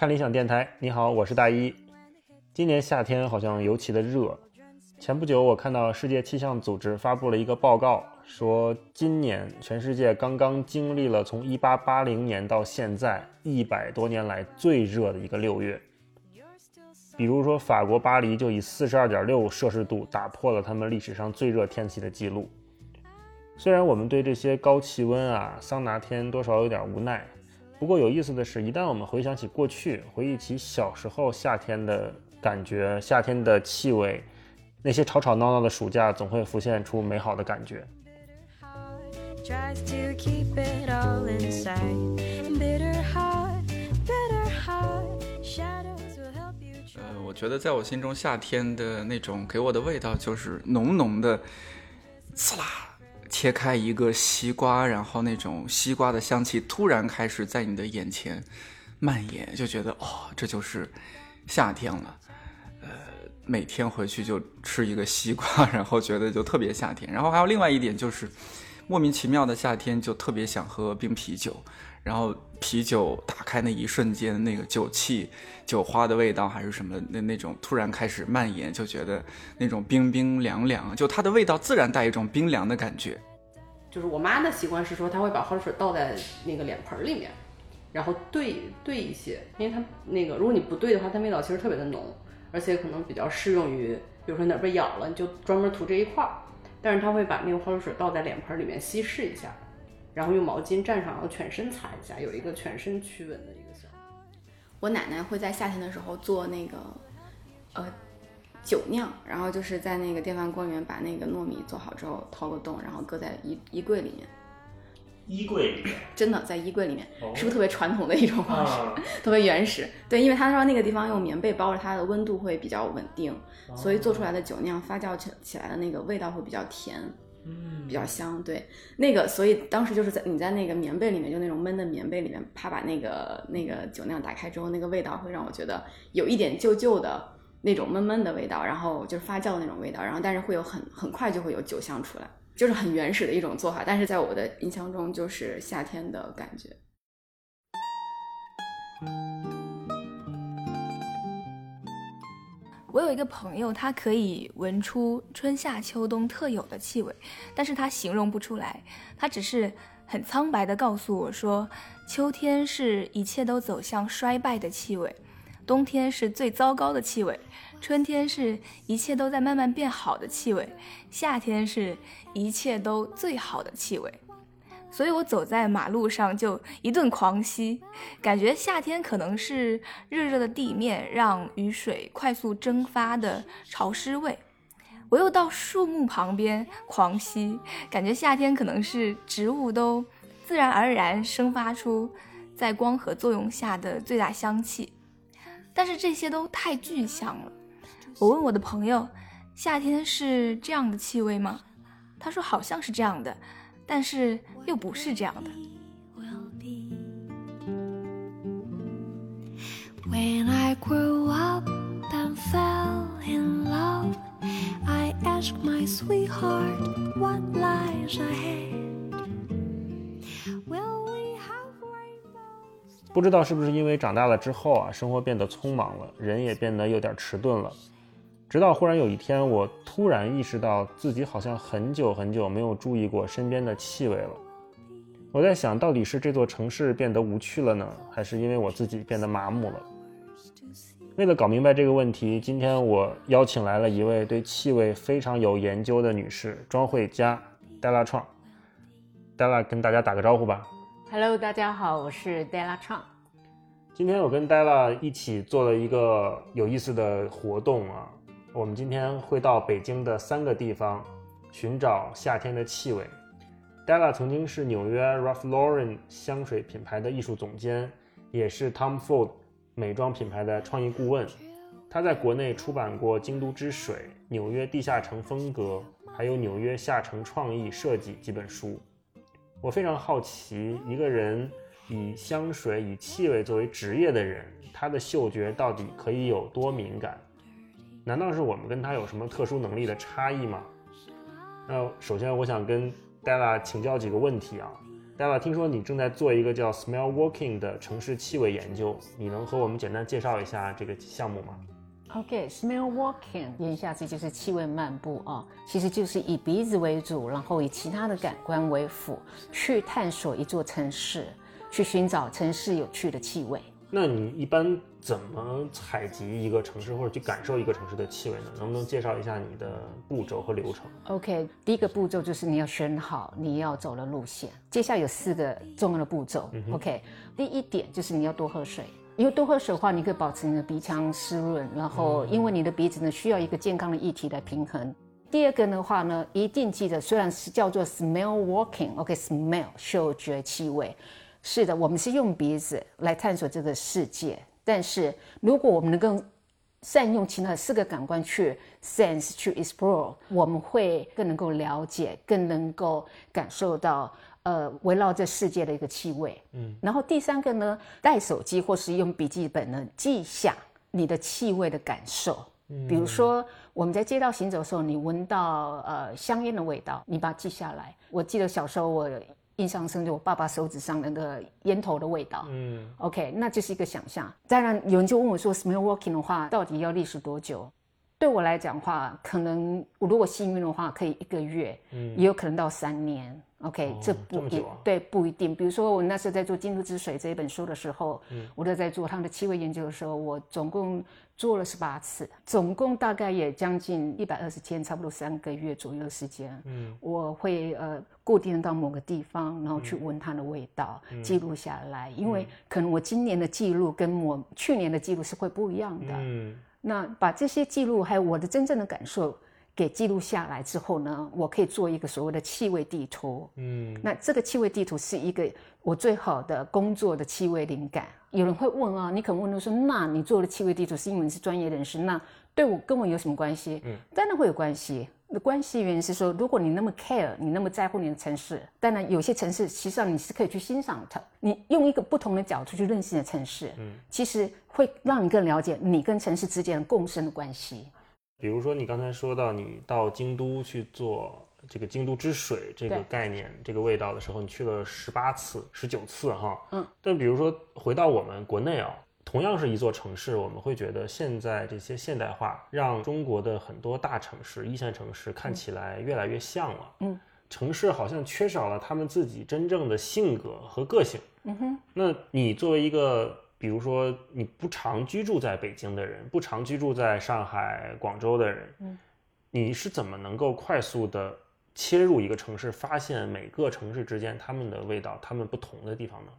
看理想电台，你好，我是大一。今年夏天好像尤其的热。前不久，我看到世界气象组织发布了一个报告，说今年全世界刚刚经历了从1880年到现在一百多年来最热的一个六月。比如说，法国巴黎就以42.6摄氏度打破了他们历史上最热天气的记录。虽然我们对这些高气温啊、桑拿天多少有点无奈，不过有意思的是，一旦我们回想起过去，回忆起小时候夏天的感觉、夏天的气味，那些吵吵闹闹的暑假，总会浮现出美好的感觉。呃，我觉得在我心中，夏天的那种给我的味道就是浓浓的，刺啦。切开一个西瓜，然后那种西瓜的香气突然开始在你的眼前蔓延，就觉得哦，这就是夏天了。呃，每天回去就吃一个西瓜，然后觉得就特别夏天。然后还有另外一点就是，莫名其妙的夏天就特别想喝冰啤酒，然后啤酒打开那一瞬间，那个酒气、酒花的味道还是什么那那种突然开始蔓延，就觉得那种冰冰凉凉，就它的味道自然带一种冰凉的感觉。就是我妈的习惯是说，她会把花露水倒在那个脸盆里面，然后兑兑一些，因为它那个如果你不兑的话，它味道其实特别的浓，而且可能比较适用于，比如说哪被咬了，你就专门涂这一块儿。但是她会把那个花露水倒在脸盆里面稀释一下，然后用毛巾蘸上，然后全身擦一下，有一个全身驱蚊的一个效果。我奶奶会在夏天的时候做那个，呃。酒酿，然后就是在那个电饭锅里面把那个糯米做好之后掏个洞，然后搁在衣衣柜里面。衣柜里面？真的在衣柜里面，是不是特别传统的一种方式？特别原始。对，因为他说那个地方用棉被包着，它的温度会比较稳定，所以做出来的酒酿发酵起起来的那个味道会比较甜，嗯，比较香。对，那个所以当时就是在你在那个棉被里面，就那种闷的棉被里面，啪把那个那个酒酿打开之后，那个味道会让我觉得有一点旧旧的。那种闷闷的味道，然后就是发酵的那种味道，然后但是会有很很快就会有酒香出来，就是很原始的一种做法。但是在我的印象中，就是夏天的感觉。我有一个朋友，他可以闻出春夏秋冬特有的气味，但是他形容不出来，他只是很苍白的告诉我说，秋天是一切都走向衰败的气味。冬天是最糟糕的气味，春天是一切都在慢慢变好的气味，夏天是一切都最好的气味。所以我走在马路上就一顿狂吸，感觉夏天可能是热热的地面让雨水快速蒸发的潮湿味。我又到树木旁边狂吸，感觉夏天可能是植物都自然而然生发出在光合作用下的最大香气。但是这些都太具象了。我问我的朋友，夏天是这样的气味吗？他说好像是这样的，但是又不是这样的。不知道是不是因为长大了之后啊，生活变得匆忙了，人也变得有点迟钝了。直到忽然有一天，我突然意识到自己好像很久很久没有注意过身边的气味了。我在想到底是这座城市变得无趣了呢，还是因为我自己变得麻木了？为了搞明白这个问题，今天我邀请来了一位对气味非常有研究的女士——庄慧佳，戴拉创。戴拉跟大家打个招呼吧。Hello，大家好，我是 Della Chang。今天我跟 Della 一起做了一个有意思的活动啊，我们今天会到北京的三个地方寻找夏天的气味。Della 曾经是纽约 Ralph Lauren 香水品牌的艺术总监，也是 Tom Ford 美妆品牌的创意顾问。他在国内出版过《京都之水》《纽约地下城风格》还有《纽约下城创意设计》几本书。我非常好奇，一个人以香水、以气味作为职业的人，他的嗅觉到底可以有多敏感？难道是我们跟他有什么特殊能力的差异吗？那首先，我想跟 Della 请教几个问题啊。戴娃，听说你正在做一个叫 Smell Walking 的城市气味研究，你能和我们简单介绍一下这个项目吗？OK，smell walking，言下之意就是气味漫步啊，其实就是以鼻子为主，然后以其他的感官为辅，去探索一座城市，去寻找城市有趣的气味。那你一般怎么采集一个城市或者去感受一个城市的气味呢？能不能介绍一下你的步骤和流程？OK，第一个步骤就是你要选好你要走的路线，接下来有四个重要的步骤。OK，第一点就是你要多喝水。因为多喝水的话，你可以保持你的鼻腔湿润，然后因为你的鼻子呢需要一个健康的液体来平衡。第二个的话呢，一定记得，虽然是叫做 smell walking，OK，smell 嗅觉气味，是的，我们是用鼻子来探索这个世界。但是如果我们能够善用其他四个感官去 sense 去 explore，我们会更能够了解，更能够感受到。呃，围绕这世界的一个气味，嗯，然后第三个呢，带手机或是用笔记本呢记下你的气味的感受，嗯，比如说我们在街道行走的时候，你闻到呃香烟的味道，你把它记下来。我记得小时候我印象深就我爸爸手指上那个烟头的味道，嗯，OK，那就是一个想象。当然有人就问我说，smell walking 的话到底要历时多久？对我来讲的话，可能我如果幸运的话，可以一个月，嗯，也有可能到三年。OK，这不一对不一定。比如说，我那时候在做《京都之水》这一本书的时候，嗯，我都在做他们的气味研究的时候，我总共做了十八次，总共大概也将近一百二十天，差不多三个月左右的时间。嗯，我会呃固定到某个地方，然后去闻它的味道，记录下来。因为可能我今年的记录跟我去年的记录是会不一样的。嗯，那把这些记录还有我的真正的感受。给记录下来之后呢，我可以做一个所谓的气味地图。嗯，那这个气味地图是一个我最好的工作的气味灵感。有人会问啊，你可能问说，那你做的气味地图是因为你是专业人士，那对我跟我有什么关系？嗯，当然会有关系。的关系原因是说，如果你那么 care，你那么在乎你的城市，当然有些城市实际上你是可以去欣赏它。你用一个不同的角度去认识你的城市，嗯，其实会让你更了解你跟城市之间的共生的关系。比如说，你刚才说到你到京都去做这个京都之水这个概念、这个味道的时候，你去了十八次、十九次哈。嗯。但比如说回到我们国内啊，同样是一座城市，我们会觉得现在这些现代化让中国的很多大城市、一线城市看起来越来越像了。嗯。城市好像缺少了他们自己真正的性格和个性。嗯哼。那你作为一个。比如说，你不常居住在北京的人，不常居住在上海、广州的人，嗯，你是怎么能够快速的切入一个城市，发现每个城市之间他们的味道、他们不同的地方呢？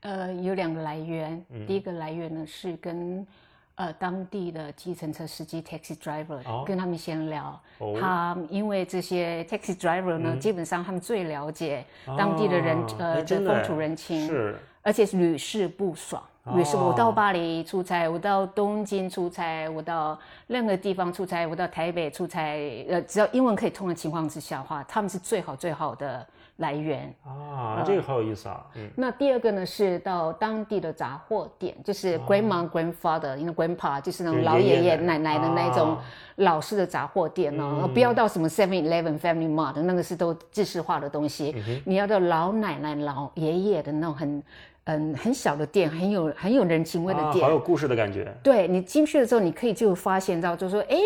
呃，有两个来源，第一个来源呢是跟呃当地的计程车司机 （taxi driver） 跟他们闲聊，他因为这些 taxi driver 呢，基本上他们最了解当地的人呃的风土人情，是，而且是屡试不爽。于是我到巴黎出差，我到东京出差，我到任何地方出差，我到台北出差，呃，只要英文可以通的情况之下的话，他们是最好最好的来源。啊，这个好有意思啊。嗯，那第二个呢是到当地的杂货店，就是 grandma grandfather，因为 grandpa 就是那种老爷爷奶奶的那种老式的杂货店哦，不要到什么 Seven Eleven Family Mart，那个是都制式化的东西，你要到老奶奶老爷爷的那种很。嗯，很小的店，很有很有人情味的店，好有故事的感觉。对你进去了之后，你可以就发现到，就说，哎，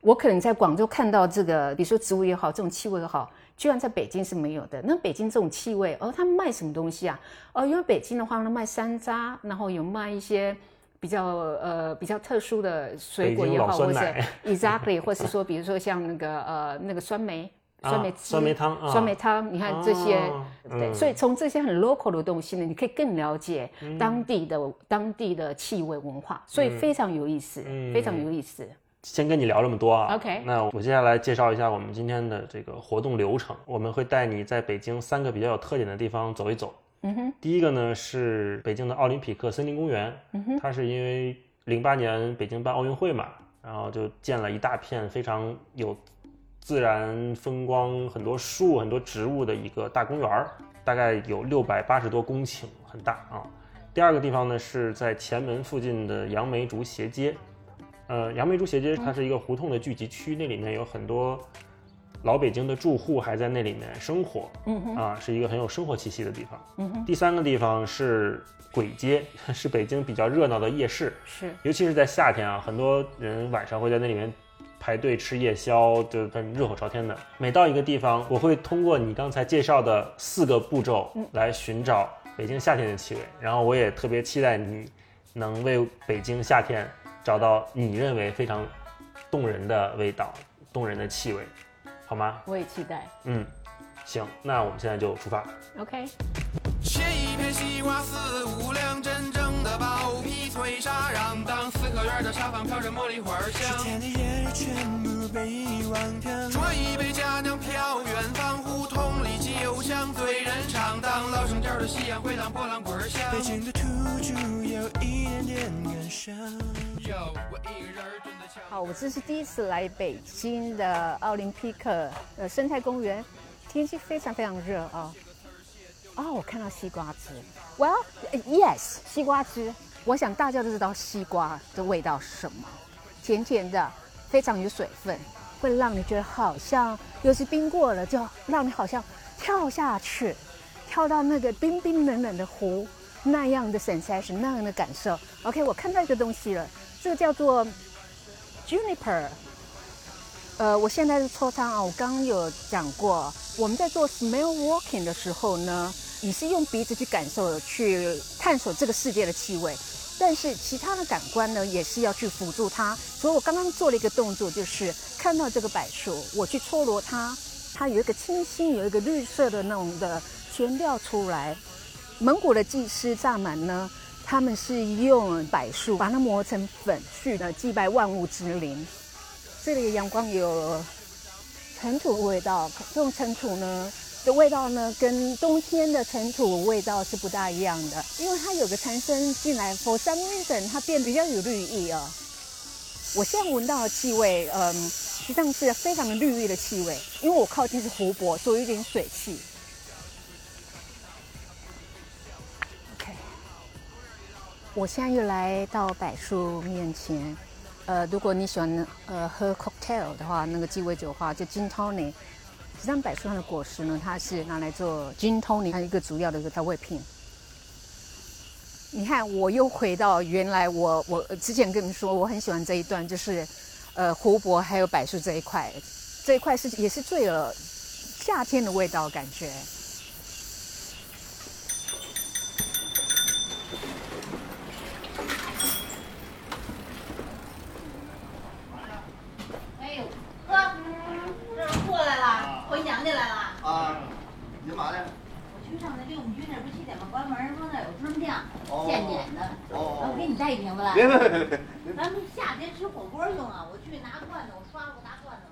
我可能在广州看到这个，比如说植物也好，这种气味也好，居然在北京是没有的。那北京这种气味，哦，他们卖什么东西啊？哦，因为北京的话呢，卖山楂，然后有卖一些比较呃比较特殊的水果也好，或者 exactly，或是说，比如说像那个呃那个酸梅。酸梅酸梅汤，酸梅汤，你看这些，对，所以从这些很 local 的东西呢，你可以更了解当地的当地的气味文化，所以非常有意思，非常有意思。先跟你聊这么多啊，OK，那我接下来介绍一下我们今天的这个活动流程，我们会带你在北京三个比较有特点的地方走一走。嗯哼，第一个呢是北京的奥林匹克森林公园，嗯哼，它是因为零八年北京办奥运会嘛，然后就建了一大片非常有。自然风光，很多树，很多植物的一个大公园儿，大概有六百八十多公顷，很大啊。第二个地方呢，是在前门附近的杨梅竹斜街。呃，杨梅竹斜街它是一个胡同的聚集区，那里面有很多老北京的住户还在那里面生活，嗯哼，啊，是一个很有生活气息的地方。嗯哼，第三个地方是簋街，是北京比较热闹的夜市，是尤其是在夏天啊，很多人晚上会在那里面排队吃夜宵，就很热火朝天的。每到一个地方，我会通过你刚才介绍的四个步骤来寻找北京夏天的气味，然后我也特别期待你能为北京夏天找到你认为非常动人的味道、动人的气味，好吗？我也期待。嗯，行，那我们现在就出发。OK，切一片西瓜四五两，真正院的沙发飘着茉莉花香。天的夜全部被遗忘掉。端一杯佳酿飘远方，胡同里酒香醉人肠。当老生调的夕阳回荡波浪滚响。北京的土著有一点点感伤。有我一个人蹲在桥。好，我这是第一次来北京的奥林匹克呃生态公园，天气非常非常热啊。哦，我看到西瓜汁。Well, yes，西瓜汁。我想大家都知道西瓜的味道是什么，甜甜的，非常有水分，会让你觉得好像又是冰过了，就让你好像跳下去，跳到那个冰冰冷冷的湖那样的 sensation，那样的感受。OK，我看到一个东西了，这个叫做 juniper。呃，我现在是抽汤啊，我刚刚有讲过，我们在做 smell walking 的时候呢，你是用鼻子去感受、去探索这个世界的气味，但是其他的感官呢，也是要去辅助它。所以我刚刚做了一个动作，就是看到这个柏树，我去搓揉它，它有一个清新、有一个绿色的那种的前调出来。蒙古的祭师萨满呢，他们是用柏树把它磨成粉去的祭拜万物之灵。这里的阳光有 尘土味道，这种尘土呢的味道呢，跟冬天的尘土味道是不大一样的，因为它有个产生进来佛山微粉它变比较有绿意啊。我现在闻到的气味，嗯，实际上是非常的绿意的气味，因为我靠近是湖泊，所以有点水汽。OK，我现在又来到柏树面前。呃，如果你喜欢呃喝 cocktail 的话，那个鸡尾酒的话，就 gin tonic。实际上，柏树上的果实呢，它是拿来做 gin tonic 它一个主要的一个调味品。你看，我又回到原来我我之前跟你们说我很喜欢这一段，就是呃湖泊还有柏树这一块，这一块是也是最有夏天的味道感觉。哎呦，呵，这是过来了，回娘家来了。啊，你干嘛呢？我去上那六五居那不七点半关门，说那有春酱，哦现点的。哦我别别别别！咱们夏天吃火锅用啊，我去拿罐头，我刷我拿罐头。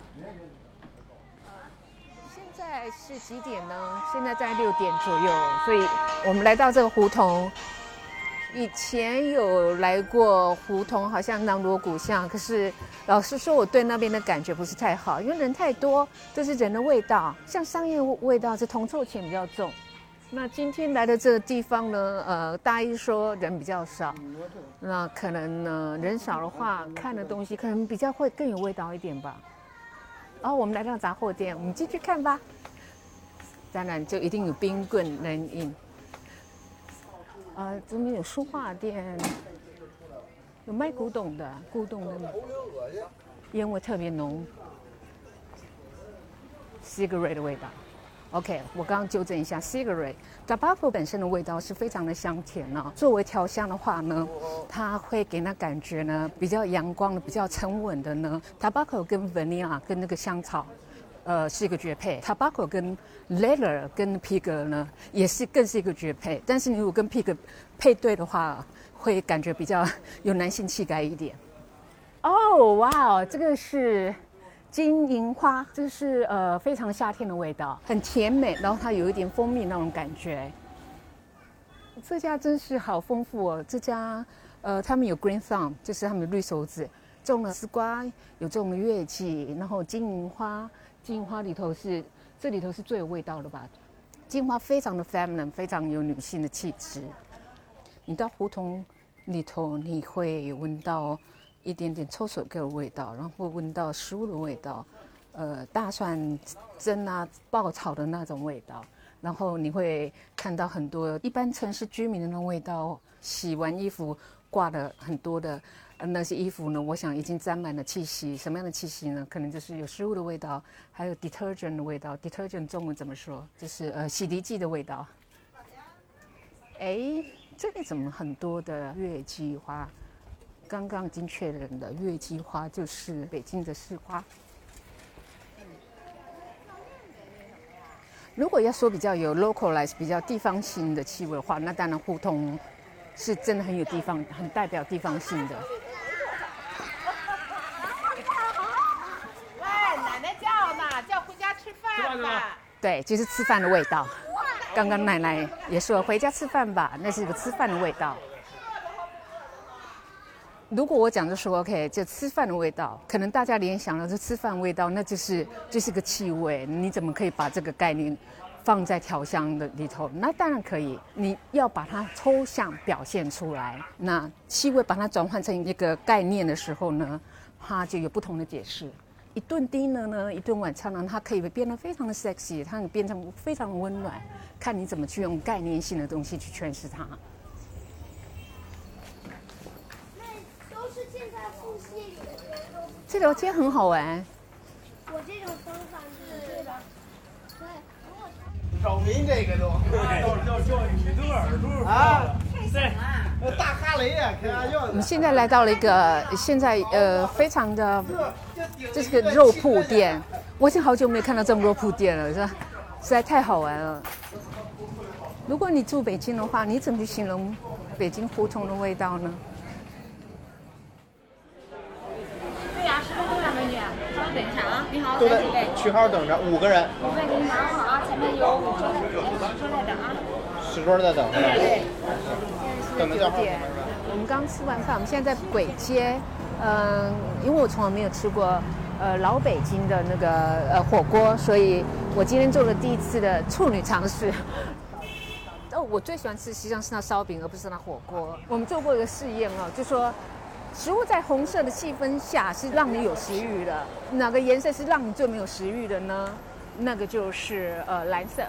现在是几点呢？现在在六点左右，所以我们来到这个胡同。以前有来过胡同，好像南锣鼓巷，可是老实说，我对那边的感觉不是太好，因为人太多，这是人的味道，像商业味道是铜臭钱比较重。那今天来的这个地方呢，呃，大一说人比较少，那可能呢人少的话，看的东西可能比较会更有味道一点吧。然后我们来到杂货店，我们进去看吧。当然就一定有冰棍能饮。呃，这边有书画店，有卖古董的，古董的烟味特别浓，cigarette 的味道。OK，我刚刚纠正一下，cigarette，tobacco 本身的味道是非常的香甜呢、作为调香的话呢，它会给那感觉呢比较阳光的、比较沉稳的呢。tobacco 跟 vanilla 跟那个香草，呃，是一个绝配。tobacco 跟 leather 跟 pig 呢，也是更是一个绝配。但是你如果跟 pig 配对的话，会感觉比较有男性气概一点。哦，哇哦，这个是金银花，这是呃非常夏天的味道，很甜美，然后它有一点蜂蜜那种感觉。这家真是好丰富哦，这家呃他们有 green thumb，就是他们的绿手指，种了丝瓜，有种了月季，然后金银花，金银花里头是这里头是最有味道的吧？金银花非常的 feminine，非常有女性的气质。你到胡同里头，你会闻到一点点臭手 cây 的味道，然后闻到食物的味道，呃大蒜蒸啊爆炒的那种味道，然后你会看到很多一般城市居民的那种味道。洗完衣服挂了很多的那些衣服呢，我想已经沾满了气息。什么样的气息呢？可能就是有食物的味道，还有 detergent 的味道。detergent 中文怎么说？就是呃洗涤剂的味道。哎，这里怎么很多的月季花？刚刚已经确认的月季花就是北京的市花。如果要说比较有 localize 比较地方性的气味的话，那当然胡同是真的很有地方，很代表地方性的。喂，奶奶叫呢，叫回家吃饭吧。对，就是吃饭的味道。刚刚奶奶也说回家吃饭吧，那是一个吃饭的味道。如果我讲就说 OK，就吃饭的味道，可能大家联想到这吃饭味道，那就是就是个气味。你怎么可以把这个概念放在调香的里头？那当然可以，你要把它抽象表现出来。那气味把它转换成一个概念的时候呢，它就有不同的解释。一顿 dinner 呢，一顿晚餐呢，它可以变得非常的 sexy，它变成非常的温暖，看你怎么去用概念性的东西去诠释它。那都是现在腹泻里的人都不这条街很好玩，我这种方法是对的。扰民这个都，叫叫叫你的耳朵啊！对，大哈雷呀，开玩笑我们现在来到了一个现在呃非常的，这是个肉铺店，我已经好久没有看到这么肉铺店了，是吧？实在太好玩了。如果你住北京的话，你怎么去形容北京胡同的味道呢？呀，十分钟呀，美女，稍微等一下啊。你好，都在来几位？区号等着，五个人，我再给你拿好啊，前面有五桌在等，十桌在等啊。十桌在等。对。等着叫号。点，我们刚吃完饭，我们现在在簋街，嗯、因为我从来没有吃过呃老北京的那个呃火锅，所以我今天做了第一次的处女尝试。哦，我最喜欢吃西藏是那烧饼，而不是那火锅。我们做过一个试验哦，就说食物在红色的气氛下是让你有食欲的，哪个颜色是让你最没有食欲的呢？那个就是呃蓝色。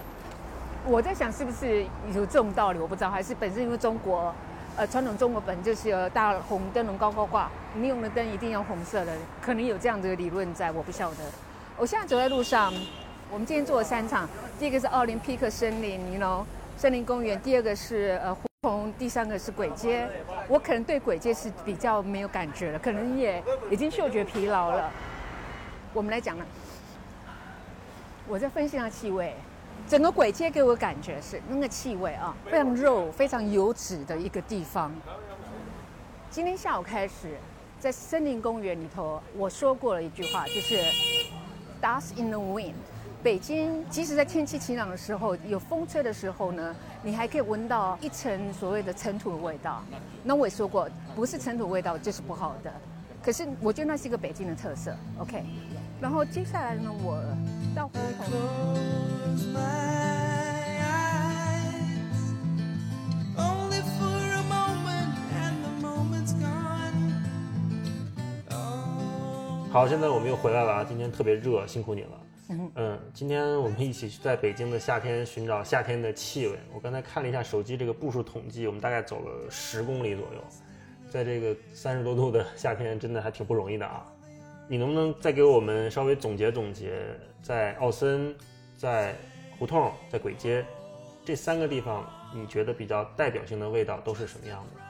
我在想是不是有这种道理，我不知道，还是本身因为中国，呃，传统中国本就是有大红灯笼高高挂，你用的灯一定要红色的，可能有这样的理论在，我不晓得。我现在走在路上，我们今天做了三场，第一个是奥林匹克森林，你 know 森林公园，第二个是呃从，第三个是鬼街。我可能对鬼街是比较没有感觉了，可能也已经嗅觉疲劳了。我们来讲呢，我在分析它气味。整个鬼街给我感觉是那个气味啊，非常肉、非常油脂的一个地方。今天下午开始，在森林公园里头，我说过了一句话，就是 “dust in the wind”。北京即使在天气晴朗的时候，有风吹的时候呢，你还可以闻到一层所谓的尘土的味道。那我也说过，不是尘土味道就是不好的。可是我觉得那是一个北京的特色。OK，然后接下来呢，我到胡同。close my eyes only for a moment and the moment's gone oh 好，现在我们又回来了啊！今天特别热，辛苦你了。嗯，今天我们一起去在北京的夏天寻找夏天的气味。我刚才看了一下手机这个步数统计，我们大概走了十公里左右，在这个三十多度的夏天，真的还挺不容易的啊。你能不能再给我们稍微总结总结，在奥森、在胡同、在簋街这三个地方，你觉得比较代表性的味道都是什么样的？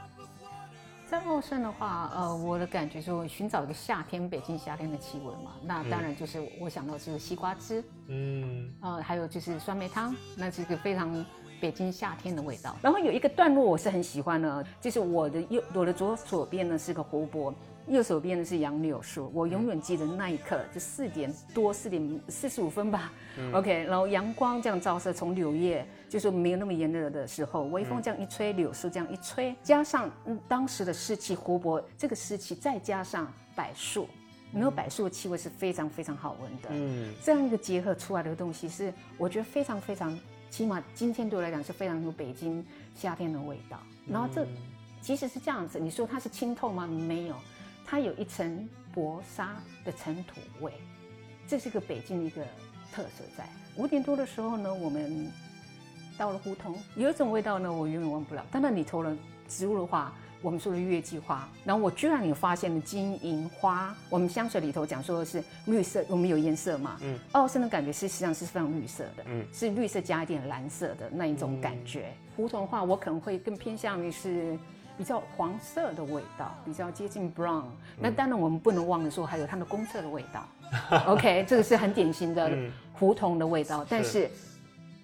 在茂盛的话，呃，我的感觉就是寻找一个夏天北京夏天的气味嘛。那当然就是我想到就是西瓜汁，嗯，呃，还有就是酸梅汤，那是一个非常北京夏天的味道。然后有一个段落我是很喜欢的，就是我的右我的左左边呢是个湖泊，右手边呢是杨柳树。我永远记得那一刻，就四点多四点四十五分吧、o k 然后阳光这样照射，从柳叶就是没有那么炎热的时候，微风这样一吹，柳树这样一吹，加上嗯当时的湿气，湖泊这个湿气，再加上柏树。没有柏树的气味是非常非常好闻的，嗯这样一个结合出来的东西是，我觉得非常非常，起码今天对我来讲是非常有北京夏天的味道。然后这即使是这样子，你说它是清透吗？没有，它有一层薄纱的尘土味，这是个北京的一个特色在。五点多的时候呢，我们到了胡同，有一种味道呢，我永远忘不了。当然，你投了植物的话，我们说的月季花，然后我居然也发现了金银花。我们香水里头讲说的是绿色，我们有颜色嘛，嗯，奥森的感觉是实际上是非常绿色的，嗯，是绿色加一点蓝色的那一种感觉。胡同的话，我可能会更偏向于是。比较黄色的味道，比较接近 brown。那当然，我们不能忘了说还有它的公厕的味道。OK，这个是很典型的胡同的味道。但是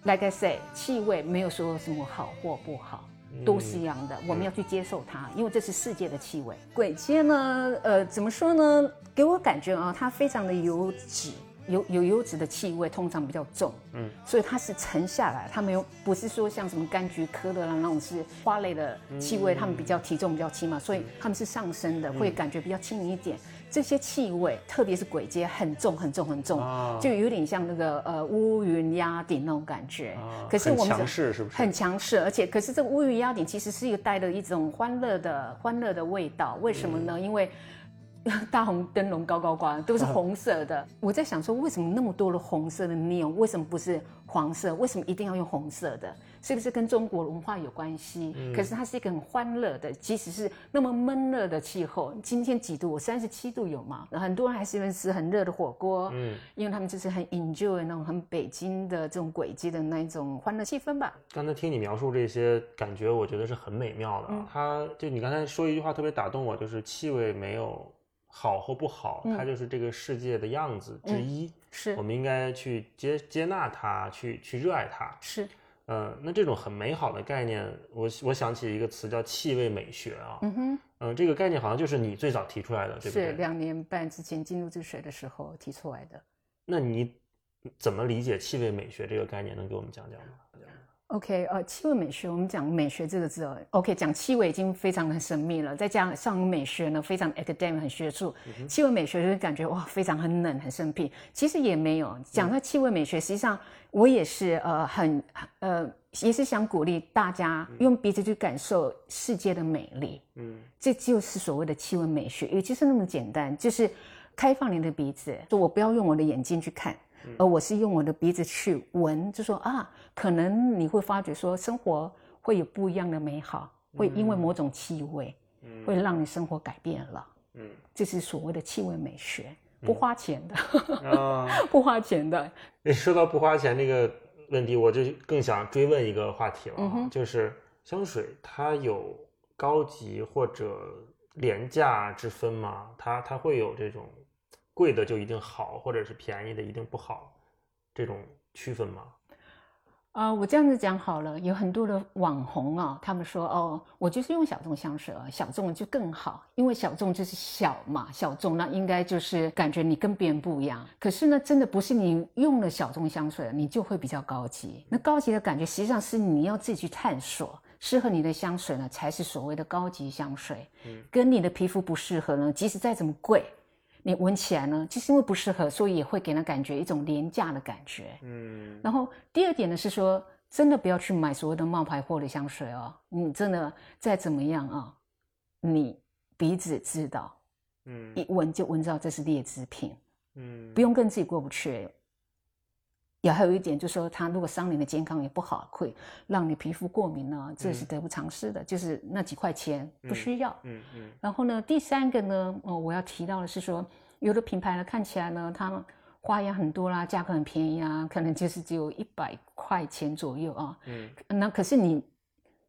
，like I say，气味没有说什么好或不好，都是一样的。我们要去接受它，因为这是世界的气味。鬼街呢，呃，怎么说呢？给我感觉啊，它非常的油脂。有有油脂的气味通常比较重，嗯，所以它是沉下来，它没有不是说像什么柑橘科的那种是花类的气味，它们比较体重比较轻嘛，所以它们是上升的，会感觉比较轻盈一点。这些气味，特别是鬼街，很重很重很重，就有点像那个呃乌云压顶那种感觉。可是我们强势是不是？很强势，而且可是这乌云压顶其实是一个带着一种欢乐的 欢乐的味道。为什么呢？因为。大红灯笼高高挂，都是红色的。我在想说，为什么那么多的红色的 neon，为什么不是黄色？为什么一定要用红色的？是不是跟中国文化有关系？可是它是一个很欢乐的，即使是那么闷热的气候，今天几度？我三十七度有吗？很多人还是吃很热的火锅，嗯，因为他们就是很 enjoy 那种很北京的这种轨迹的那一种欢乐气氛吧。刚才听你描述这些感觉，我觉得是很美妙的。它就你刚才说一句话特别打动我，就是气味没有。好或不好，它就是这个世界的样子之一。是，我们应该去接接纳它，去去热爱它。是，嗯，那这种很美好的概念，我我想起一个词叫气味美学啊。嗯哼，嗯，这个概念好像就是你最早提出来的，对不对？是两年半之前进入治水的时候提出来的。那你怎么理解气味美学这个概念？能给我们讲讲吗？OK，呃，气味美学，我们讲美学这个字哦，OK，讲气味已经非常的神秘了，再加上美学呢，非常 academic 很学术，气味美学就是感觉哇，非常很冷很生僻。其实也没有讲到气味美学，实际上我也是呃很呃也是想鼓励大家用鼻子去感受世界的美丽，嗯，这就是所谓的气味美学，也就是那么简单，就是开放你的鼻子，说我不要用我的眼睛去看。而我是用我的鼻子去闻，就说啊，可能你会发觉说生活会有不一样的美好，会因为某种气味，会让你生活改变了。嗯，这是所谓的气味美学，不花钱的，不花钱的。你说到不花钱这个问题，我就更想追问一个话题了，就是香水它有高级或者廉价之分吗？它它会有这种？贵的就一定好，或者是便宜的一定不好，这种区分吗？啊，我这样子讲好了，有很多的网红啊，他们说哦，我就是用小众香水啊，小众就更好，因为小众就是小嘛，小众那应该就是感觉你跟别人不一样。可是呢，真的不是你用了小众香水，你就会比较高级。那高级的感觉实际上是你要自己去探索，适合你的香水呢，才是所谓的高级香水。嗯，跟你的皮肤不适合呢，即使再怎么贵。你闻起来呢，就是因为不适合，所以也会给人感觉一种廉价的感觉。嗯，然后第二点呢是说，真的不要去买所谓的冒牌货的香水哦。你真的再怎么样啊，你鼻子知道，嗯，一闻就闻到这是劣质品。嗯，不用跟自己过不去。也还有一点就是说，它如果伤你的健康也不好，会让你皮肤过敏呢，这是得不偿失的。就是那几块钱不需要。嗯嗯。然后呢，第三个呢，哦，我要提到的是说，有的品牌呢看起来呢，它花样很多啦，价格很便宜啊，可能就是只有一百块钱左右啊。嗯。那可是你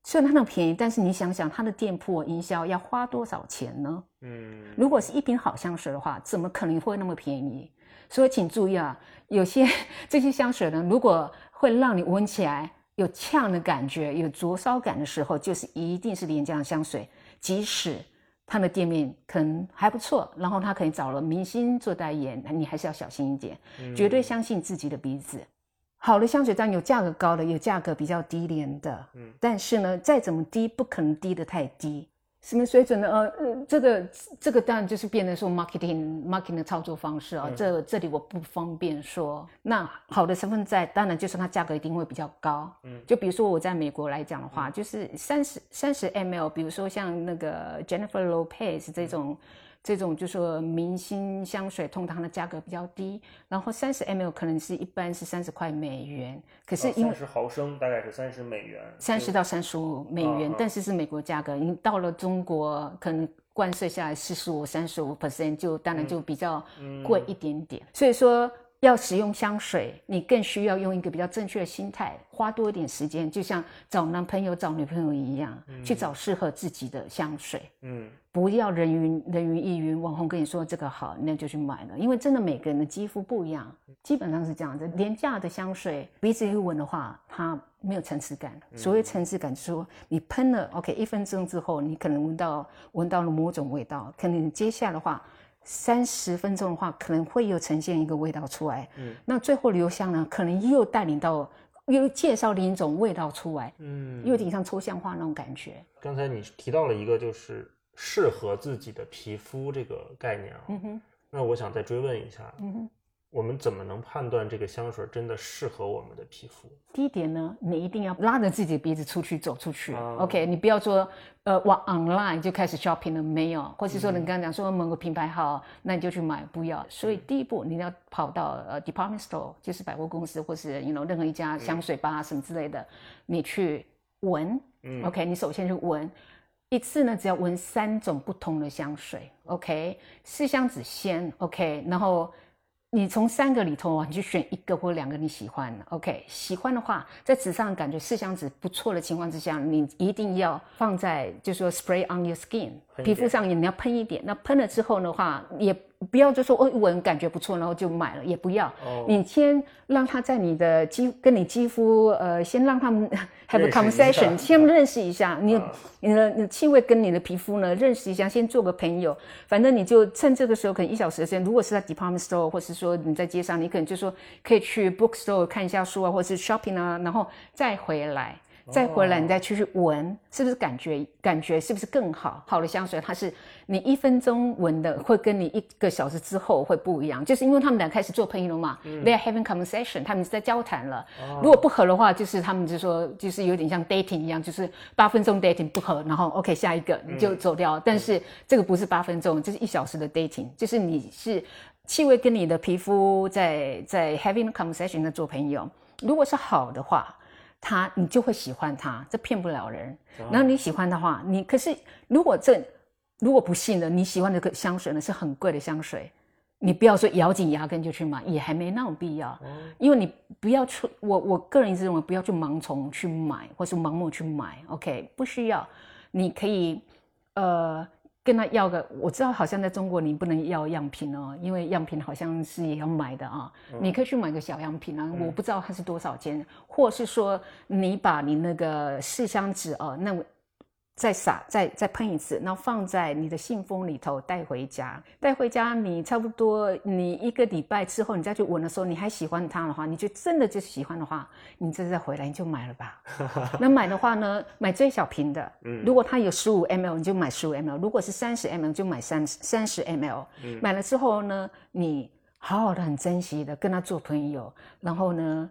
虽然它那么便宜，但是你想想它的店铺营销要花多少钱呢？嗯。如果是一瓶好香水的话，怎么可能会那么便宜？所以请注意啊，有些 这些香水呢，如果会让你闻起来有呛的感觉、有灼烧感的时候，就是一定是廉价香水。即使它的店面可能还不错，然后他可以找了明星做代言，你还是要小心一点，绝对相信自己的鼻子。好的香水当然有价格高的，有价格比较低廉的，嗯，但是呢，再怎么低，不可能低得太低。什么水准呢？呃，这个这个当然就是变得说 marketing marketing 的操作方式啊。这这里我不方便说。那好的成分在，当然就是它价格一定会比较高。嗯，就比如说我在美国来讲的话，就是三十三十 ml，比如说像那个 Jennifer Lopez 这种这种就说明星香水，通常的价格比较低，然后三十 ml 可能是一般是三十块美元，可是因为三十毫升大概是三十美元，三十到三十五美元，但是是美国价格，你到了中国可能。关税下来四十五、三十五 percent，就当然就比较贵一点点。所以说，要使用香水，你更需要用一个比较正确的心态，花多一点时间，就像找男朋友、找女朋友一样，去找适合自己的香水。嗯，不要人云人云亦云，网红跟你说这个好，那就去买了，因为真的每个人的肌肤不一样，基本上是这样子。廉价的香水，鼻子一闻的话，它没有层次感。所谓层次感，就是说你喷了，OK，一分钟之后，你可能闻到闻到了某种味道，可能接下来的话。三十分钟的话，可能会又呈现一个味道出来。嗯，那最后留香呢，可能又带领到又介绍另一种味道出来。嗯，有点像抽象化那种感觉。刚才你提到了一个就是适合自己的皮肤这个概念啊，嗯哼，那我想再追问一下，嗯哼。我们怎么能判断这个香水真的适合我们的皮肤？第一点呢，你一定要拉着自己的鼻子出去走出去。啊 OK，你不要说呃往 online 就开始 shopping 了，没有，或是说你刚刚讲说某个品牌好，那你就去买，不要。所以第一步你要跑到呃 department store，就是百货公司或是 you know 任何一家香水吧什么之类的，你去闻。嗯 OK，你首先去闻。一次呢，只要闻三种不同的香水，OK，四香子先，OK，然后你从三个里头啊，你就选一个或两个你喜欢的，OK，喜欢的话，在纸上感觉四香纸不错的情况之下，你一定要放在就是说 spray on your skin 皮肤上，你要喷一点。那喷了之后的话，也不要就说哦闻感觉不错，然后就买了，也不要。哦你先让他在你的肌跟你肌肤呃，先让他们 have a conversation，先认识一下你啊你的你的气味跟你的皮肤呢认识一下，先做个朋友。反正你就趁这个时候，可能一小时的时间，如果是在 department store，或是说你在街上，你可能就说可以去 bookstore 看一下书啊，或者是 shopping 啊，然后再回来。再回来，你再去去闻，是不是感觉感觉是不是更好？好的香水，它是你一分钟闻的，会跟你一个小时之后会不一样，就是因为他们俩开始做朋友了嘛、t h e y are having conversation，他们是在交谈了。如果不合的话，就是他们就说，就是有点像 dating 一样，就是八分钟 dating 不合，然后 OK 下一个你就走掉。但是这个不是八分钟，这是一小时的 dating，就是你是气味跟你的皮肤在在 having a conversation 在做朋友。如果是好的话，他你就会喜欢他，这骗不了人。然后你喜欢的话，你可是如果这如果不信的你喜欢的个香水呢是很贵的香水，你不要说咬紧牙根就去买，也还没那种必要。因为你不要去，我我个人一直认为不要去盲从去买，或是盲目去买。OK，不需要，你可以呃。跟他要个，我知道好像在中国你不能要样品哦，因为样品好像是也要买的啊。你可以去买个小样品啊，我不知道它是多少钱，或是说你把你那个试香纸哦，那再撒再再喷一次，然后放在你的信封里头带回家。带回家你差不多你一个礼拜之后，你再去闻的时候，你还喜欢它的话，你就真的就喜欢的话，你这再回来你就买了吧。那买的话呢，买最小瓶的，如果它有十五 ml，你就买十五 ml；如果是三十 ml，就买三三十 ml。买了之后呢，你好好的很珍惜的跟他做朋友，然后呢。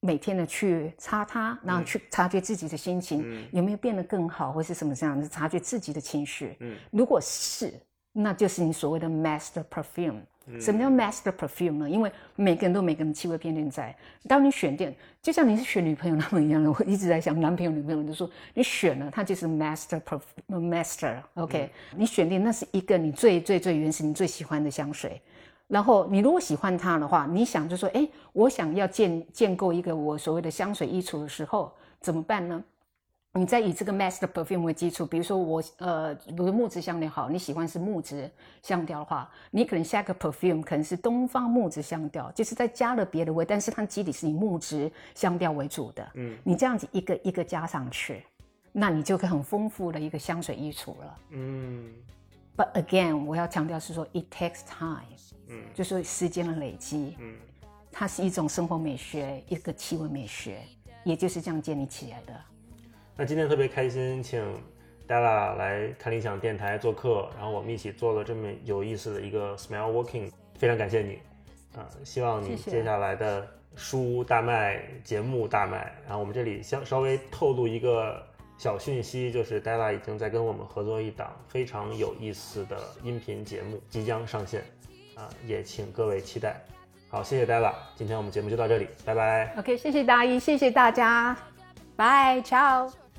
每天的去擦它，然后去察觉自己的心情、有没有变得更好，或是什么这样子，察觉自己的情绪。嗯如果是，那就是你所谓的 master perfume。什么叫 master perfume 呢？因为每个人都有每个人的气味偏见在。当你选定，就像你是选女朋友那么一样的，我一直在想男朋友、女朋友，就说你选了，它就是 master perfume master。OK，、你选定那是一个你最最最原始、你最喜欢的香水。然后你如果喜欢它的话，你想就说，哎，我想要建建构一个我所谓的香水衣橱的时候，怎么办呢？你再以这个 master perfume 为基础，比如说我呃，比如木质香调好，你喜欢是木质香调的话，你可能下个 perfume 可能是东方木质香调，就是再加了别的味，但是它基底是以木质香调为主的。嗯，你这样子一个一个加上去，那你就可以很丰富的一个香水衣橱了。嗯 But again，我要强调是说，it takes time，嗯就是时间的累积。嗯，它是一种生活美学，一个气味美学，也就是这样建立起来的。那今天特别开心，请 Della 来看理想电台做客，然后我们一起做了这么有意思的一个 Smell Walking，非常感谢你，啊、希望你接下来的书大卖，节目大卖，然后我们这里稍稍微透露一个小讯息，就是 Della 已经在跟我们合作一档非常有意思的音频节目，即将上线，也请各位期待。好，谢谢 d a l a 今天我们节目就到这里，拜拜。OK，谢谢大一，谢谢大家，拜，ciao。